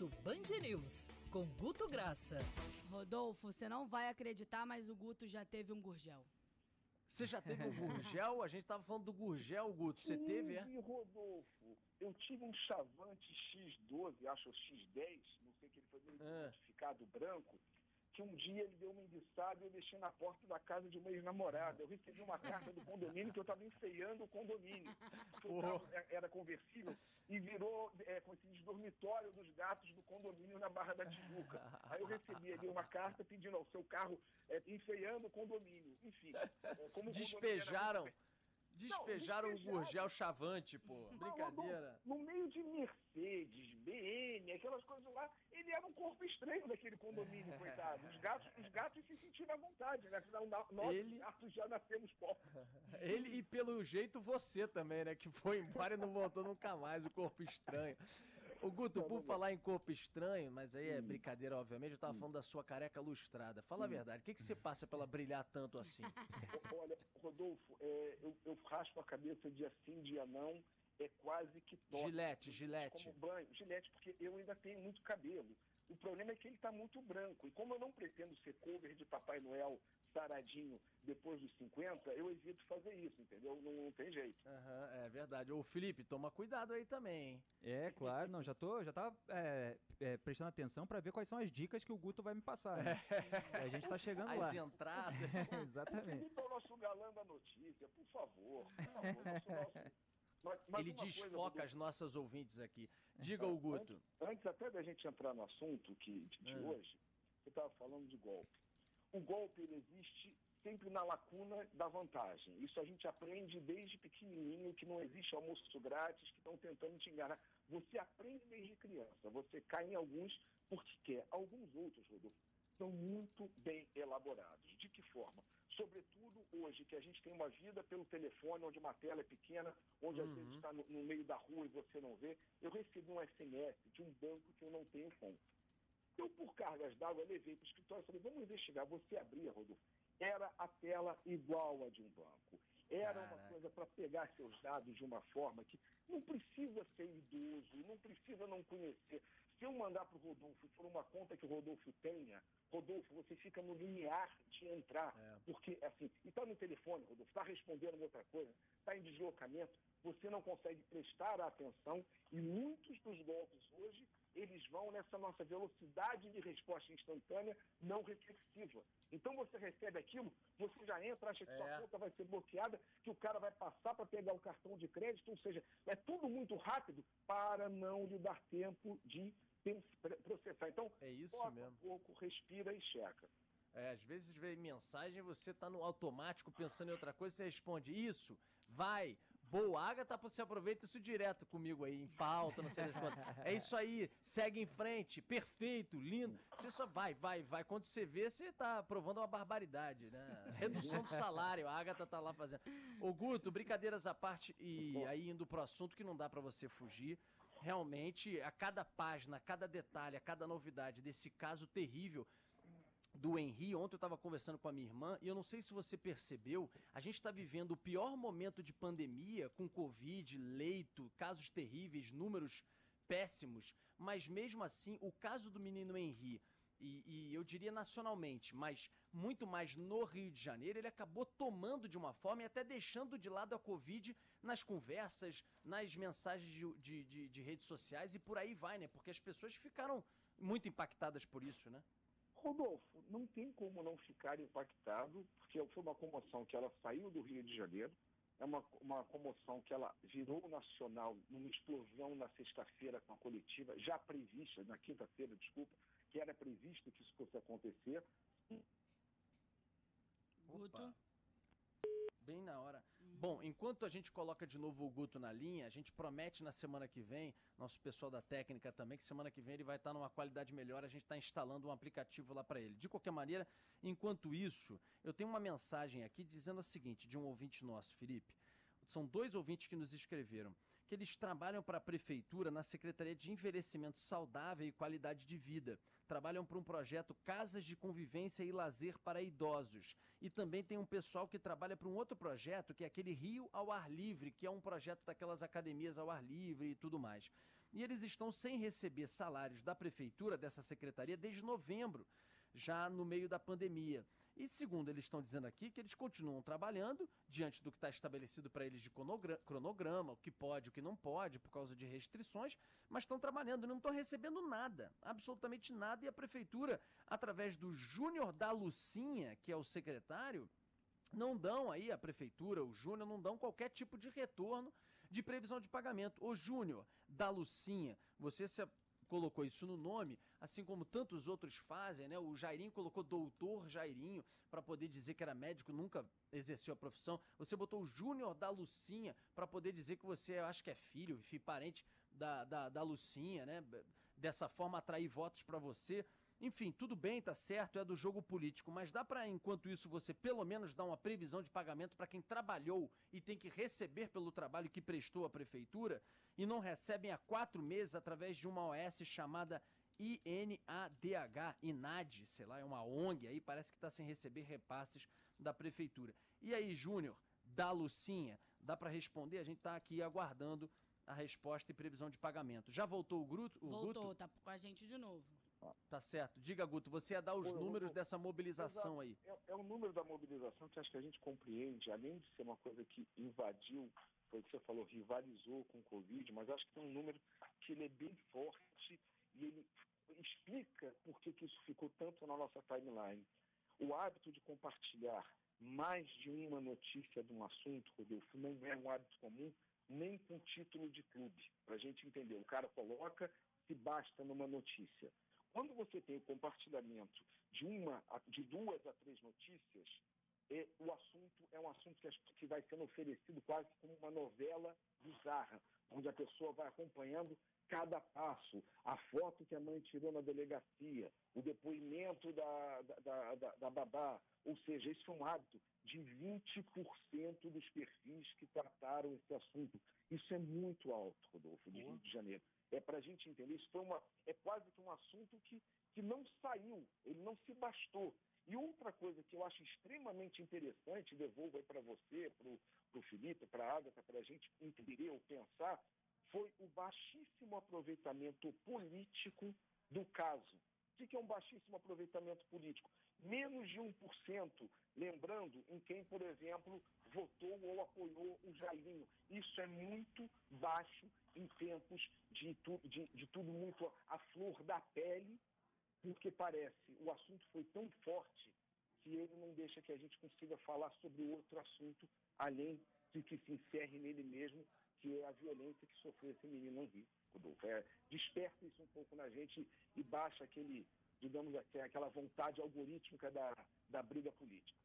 Almoço Band News, com Guto Graça. Rodolfo, você não vai acreditar, mas o Guto já teve um gurgel. Você já teve um gurgel? A gente tava falando do gurgel, Guto. Você teve, é? Rodolfo, eu tive um chavante X12, acho X10, não sei que ele foi Ah. modificado branco, que um dia ele deu uma enguiçada e eu deixei na porta da casa de uma ex-namorada. Eu recebi uma carta do condomínio que eu estava enfeiando o condomínio. O carro é- era conversível e virou, é, como se diz, dormitório dos gatos do condomínio na Barra da Tijuca. Aí eu recebi ali uma carta pedindo ao seu carro, é, enfeiando o condomínio. Enfim, é, como o condomínio Despejaram. Despejaram o gurgel chavante, pô. Não, Brincadeira. No, no meio de Mercedes, BM, aquelas coisas lá, ele era um corpo estranho daquele condomínio, coitado. Os gatos, os gatos se sentiram à vontade, né? Afinal, nó- nós Ele- gatos já nascemos pobres. Ele e pelo jeito você também, né? Que foi embora e não voltou nunca mais, o corpo estranho. O Guto, por falar em corpo estranho, mas aí é brincadeira, obviamente, eu tava falando da sua careca lustrada. Fala a verdade, o que, que você passa pra ela brilhar tanto assim? Olha, Rodolfo, é, eu, eu raspo a cabeça dia sim, dia não, é quase que toque. Gilete, gilete. Como banho, gilete, porque eu ainda tenho muito cabelo. O problema é que ele está muito branco. E como eu não pretendo ser cover de Papai Noel saradinho depois dos 50, eu evito fazer isso, entendeu? Não, não tem jeito. Aham, é verdade. Ô, Felipe, toma cuidado aí também? É, claro, não, já tô, já tava é, é, prestando atenção pra ver quais são as dicas que o Guto vai me passar. né? A gente tá chegando lá. As entradas. Exatamente. Felipe é o nosso galã da notícia, por favor. Por favor nosso, nosso... Mas- mas Ele coisa, desfoca Rodolfo, as nossas ouvintes aqui. Diga, o Guto. Antes, antes até da gente entrar no assunto que, de, de Ah. hoje, você estava falando de golpe. O golpe ele existe sempre na lacuna da vantagem. Isso a gente aprende desde pequenininho, que não existe almoço grátis, que estão tentando te enganar. Você aprende desde criança. Você cai em alguns porque quer. Alguns outros, Rodolfo, são muito bem elaborados. De que forma? Sobretudo hoje, que a gente tem uma vida pelo telefone, onde uma tela é pequena, onde às vezes está no, no meio da rua e você não vê. Eu recebi um SMS de um banco que eu não tenho conta. Eu, por cargas d'água, levei para o escritório e falei, vamos investigar. Você abria, Rodolfo. Era a tela igual a de um banco. Era uma Caraca. coisa para pegar seus dados de uma forma que não precisa ser idoso, não precisa não conhecer. Se eu mandar para o Rodolfo for uma conta que o Rodolfo tenha, Rodolfo, você fica no limiar de entrar. É. Porque, assim, e está no telefone, Rodolfo, está respondendo outra coisa, está em deslocamento, você não consegue prestar atenção e muitos dos golpes hoje, eles vão nessa nossa velocidade de resposta instantânea não reflexiva. Então você recebe aquilo, você já entra, acha que É. sua conta vai ser bloqueada, que o cara vai passar para pegar o cartão de crédito, ou seja, é tudo muito rápido para não lhe dar tempo de processar. Então, É isso mesmo. um pouco, respira e checa. É, às vezes vem mensagem, você tá no automático pensando em outra coisa, você responde isso, vai, boa, Agatha, você aproveita isso direto comigo aí, em pauta, não sei das quantas. É isso aí, segue em frente, perfeito, lindo. Você só vai, vai, vai. Quando você vê, você tá aprovando uma barbaridade, né? Redução do salário, a Agatha tá lá fazendo. Ô Guto, brincadeiras à parte e aí indo pro assunto que não dá pra você fugir. Realmente, a cada página, a cada detalhe, a cada novidade desse caso terrível, do Henry. Ontem eu estava conversando com a minha irmã e eu não sei se você percebeu, a gente está vivendo o pior momento de pandemia com Covid, leito, casos terríveis, números péssimos, mas mesmo assim, o caso do menino Henry. E, e eu diria nacionalmente, mas muito mais no Rio de Janeiro, ele acabou tomando de uma forma e até deixando de lado a Covid nas conversas, nas mensagens de, de, de- de redes sociais e por aí vai, né? Porque as pessoas ficaram muito impactadas por isso, né? Rodolfo, não tem como não ficar impactado, porque foi uma comoção que ela saiu do Rio de Janeiro, é uma, uma comoção que ela virou nacional numa explosão na sexta-feira com a coletiva, já prevista, na quinta-feira, desculpa, que era previsto que isso fosse acontecer. Guto. Bem na hora. Bom, enquanto a gente coloca de novo o Guto na linha, a gente promete na semana que vem, nosso pessoal da técnica também, que semana que vem ele vai estar numa qualidade melhor, a gente está instalando um aplicativo lá para ele. De qualquer maneira, enquanto isso, eu tenho uma mensagem aqui dizendo o seguinte, de um ouvinte nosso, Felipe. São dois ouvintes que nos escreveram, que eles trabalham para a prefeitura na Secretaria de Envelhecimento Saudável e Qualidade de Vida. Trabalham para um projeto Casas de Convivência e Lazer para Idosos. E também tem um pessoal que trabalha para um outro projeto, que é aquele Rio ao Ar Livre, que é um projeto daquelas academias ao ar livre e tudo mais. E eles estão sem receber salários da prefeitura, dessa secretaria, desde novembro, já no meio da pandemia. E segundo eles estão dizendo aqui, que eles continuam trabalhando diante do que está estabelecido para eles de cronograma, o que pode, o que não pode, por causa de restrições, mas estão trabalhando, não estão recebendo nada, absolutamente nada. E a prefeitura, através do Júnior da Lucinha, que é o secretário, não dão aí, a prefeitura, o Júnior, não dão qualquer tipo de retorno de previsão de pagamento. Ô Júnior da Lucinha, você se colocou isso no nome, assim como tantos outros fazem, né? O Jairinho colocou doutor Jairinho para poder dizer que era médico, nunca exerceu a profissão. Você botou o Júnior da Lucinha para poder dizer que você, acho que é filho, filho parente da, da, da Lucinha, né? Dessa forma atrair votos para você. Enfim, tudo bem, tá certo, é do jogo político, mas dá para, enquanto isso, você pelo menos dar uma previsão de pagamento para quem trabalhou e tem que receber pelo trabalho que prestou à prefeitura e não recebem há quatro meses através de uma OS chamada INADH, INAD, sei lá, é uma ONG aí, parece que está sem receber repasses da prefeitura. E aí, Júnior, da Lucinha, dá para responder? A gente está aqui aguardando a resposta e previsão de pagamento. Já voltou o Gruto? O Voltou, Guto? tá com a gente de novo. Tá certo. Diga, Guto, você ia dar os Pô, números vou- dessa mobilização Exato. aí. É, é o número da mobilização que acho que a gente compreende, além de ser uma coisa que invadiu, foi o que você falou, rivalizou com o Covid, mas acho que tem um número que ele é bem forte e ele explica por que, que isso ficou tanto na nossa timeline. O hábito de compartilhar mais de uma notícia de um assunto, Rodolfo, não é um hábito comum, nem com título de clube, para a gente entender. O cara coloca se basta numa notícia. Quando você tem o compartilhamento de uma, de duas a três notícias, é, o assunto é um assunto que, que vai sendo oferecido quase como uma novela bizarra, onde a pessoa vai acompanhando cada passo, a foto que a mãe tirou na delegacia, o depoimento da, da, da, da- babá. Ou seja, esse foi um hábito de 20% dos perfis que trataram esse assunto. Isso é muito alto, Rodolfo, de Rio de Janeiro. É para a gente entender, isso foi uma, é quase que um assunto que, que não saiu, ele não se bastou. E outra coisa que eu acho extremamente interessante, devolvo aí para você, para o Felipe, para a Agatha, para a gente entender ou pensar, foi o baixíssimo aproveitamento político do caso. O que é um baixíssimo aproveitamento político? Menos de 1%, lembrando em quem, por exemplo, votou ou apoiou o Jairinho. Isso é muito baixo em tempos de, de, de tudo muito à flor da pele, porque parece o assunto foi tão forte que ele não deixa que a gente consiga falar sobre outro assunto, além de que se encerre nele mesmo, que é a violência que sofreu esse menino no Rio. Rodolfo. É, desperta isso um pouco na gente e baixa aquele, digamos, aque- aquela vontade algorítmica da, da briga política.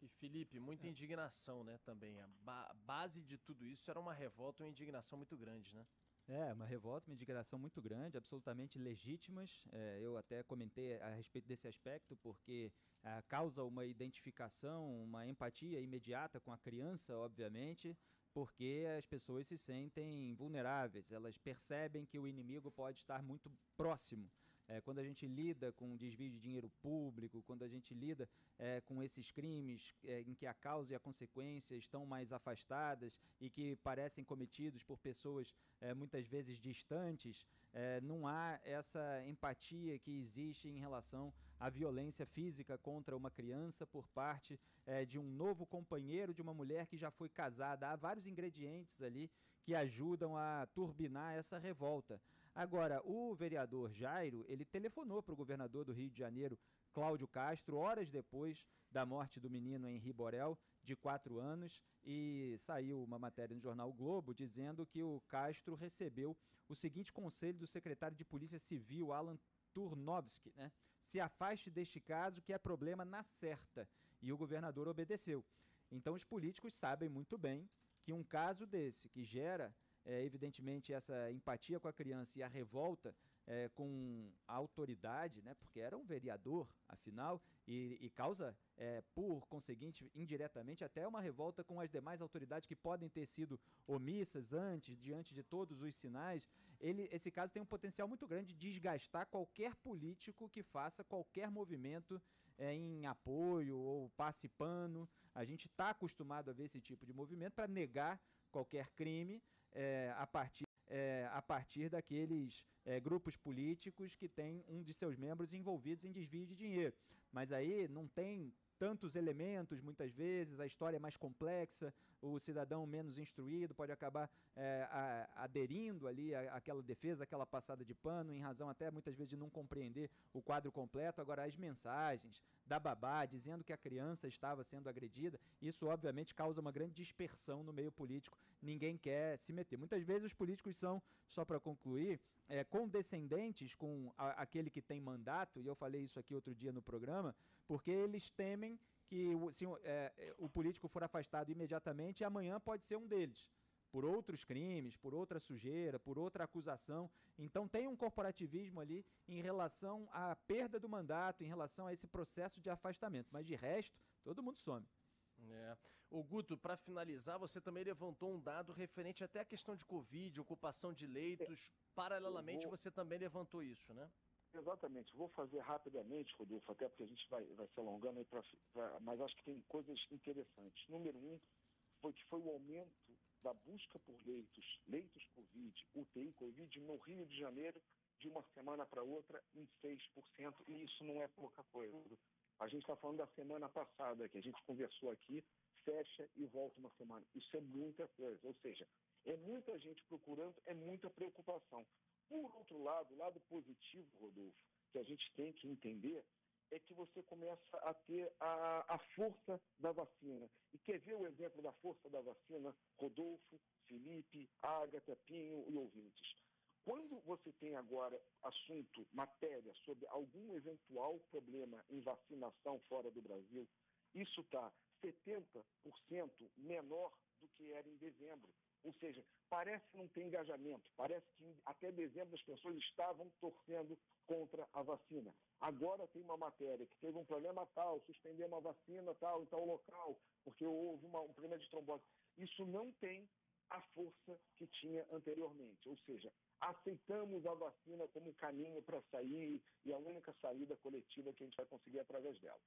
E Felipe, muita indignação, né, também. A ba- base de tudo isso era uma revolta, uma indignação muito grande, né? É, uma revolta, uma indignação muito grande, absolutamente legítimas. É, eu até comentei a respeito desse aspecto, porque ah, causa uma identificação, uma empatia imediata com a criança, obviamente, porque as pessoas se sentem vulneráveis, elas percebem que o inimigo pode estar muito próximo. É, quando a gente lida com desvio de dinheiro público, quando a gente lida é, com esses crimes é, em que a causa e a consequência estão mais afastadas e que parecem cometidos por pessoas é, muitas vezes distantes, é, não há essa empatia que existe em relação à violência física contra uma criança por parte é, de um novo companheiro de uma mulher que já foi casada. Há vários ingredientes ali que ajudam a turbinar essa revolta. Agora, o vereador Jairo, ele telefonou para o governador do Rio de Janeiro, Cláudio Castro, horas depois da morte do menino Henri Borel, de quatro anos, e saiu uma matéria no jornal o Globo dizendo que o Castro recebeu o seguinte conselho do secretário de Polícia Civil, Alan Turnovski, né? Se afaste deste caso que é problema na certa. E o governador obedeceu. Então os políticos sabem muito bem que um caso desse, que gera é, evidentemente, essa empatia com a criança e a revolta é, com a autoridade, né, porque era um vereador, afinal, e, e causa, é, por conseguinte, indiretamente, até uma revolta com as demais autoridades que podem ter sido omissas antes, diante de todos os sinais. Ele, esse caso tem um potencial muito grande de desgastar qualquer político que faça qualquer movimento é, em apoio ou passe pano. A gente está acostumado a ver esse tipo de movimento para negar qualquer crime é, a partir é, a partir daqueles é, grupos políticos que têm um de seus membros envolvidos em desvio de dinheiro. Mas aí não tem tantos elementos, muitas vezes, a história é mais complexa, o cidadão menos instruído pode acabar é, a, aderindo ali àquela defesa, aquela passada de pano, em razão até muitas vezes de não compreender o quadro completo. Agora, as mensagens da babá dizendo que a criança estava sendo agredida, isso obviamente causa uma grande dispersão no meio político, ninguém quer se meter. Muitas vezes os políticos são, só para concluir, é, condescendentes com a, aquele que tem mandato, e eu falei isso aqui outro dia no programa, porque eles temem que se é, é, o político for afastado imediatamente, amanhã pode ser um deles, por outros crimes, por outra sujeira, por outra acusação. Então tem um corporativismo ali em relação à perda do mandato, em relação a esse processo de afastamento. Mas de resto, todo mundo some. É. O Guto, para finalizar, você também levantou um dado referente até à questão de Covid, ocupação de leitos. Paralelamente, vou... você também levantou isso, né? Exatamente. Vou fazer rapidamente, Rodolfo, até porque a gente vai, vai se alongando aí, pra, pra, mas acho que tem coisas interessantes. Número um, foi que foi o aumento da busca por leitos, leitos Covid, UTI Covid, no Rio de Janeiro, de uma semana para outra, em 6%, e isso não é pouca coisa. A gente está falando da semana passada, que a gente conversou aqui, fecha e volta uma semana. Isso é muita coisa. Ou seja, é muita gente procurando, é muita preocupação. Por outro lado, o lado positivo, Rodolfo, que a gente tem que entender, é que você começa a ter a, a força da vacina. E quer ver o exemplo da força da vacina? Rodolfo, Felipe, Agatha, Pinho e ouvintes. Quando você tem agora assunto, matéria sobre algum eventual problema em vacinação fora do Brasil, isso está 70% menor do que era em dezembro. Ou seja, parece que não tem engajamento, parece que até dezembro as pessoas estavam torcendo contra a vacina. Agora tem uma matéria que teve um problema tal, suspender uma vacina tal em tal local, porque houve uma, um problema de trombose. Isso não tem a força que tinha anteriormente. Ou seja, aceitamos a vacina como caminho para sair e a única saída coletiva que a gente vai conseguir através dela.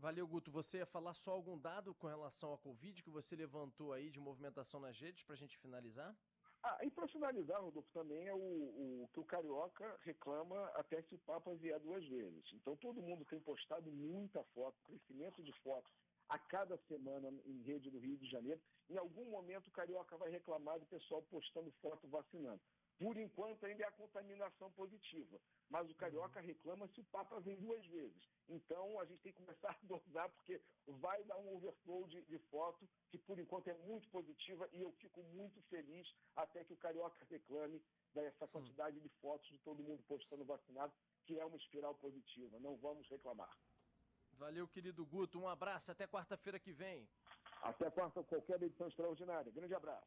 Valeu, Guto. Você ia falar só algum dado com relação à Covid que você levantou aí de movimentação nas redes para a gente finalizar? Ah, e para finalizar, Rodolfo, também é o, o, que o Carioca reclama até se o Papa vier duas vezes. Então todo mundo tem postado muita foto, crescimento de fotos a cada semana em rede do Rio de Janeiro. Em algum momento o Carioca vai reclamar do pessoal postando foto vacinando. Por enquanto ainda é a contaminação positiva. Mas o carioca uhum. reclama se o Papa vem duas vezes. Então a gente tem que começar a dosar, porque vai dar um overflow de, de foto, que por enquanto é muito positiva, e eu fico muito feliz até que o carioca reclame dessa quantidade de fotos de todo mundo postando vacinado, que é uma espiral positiva. Não vamos reclamar. Valeu, querido Guto. Um abraço. Até quarta-feira que vem. Até quarta, qualquer edição extraordinária. Grande abraço.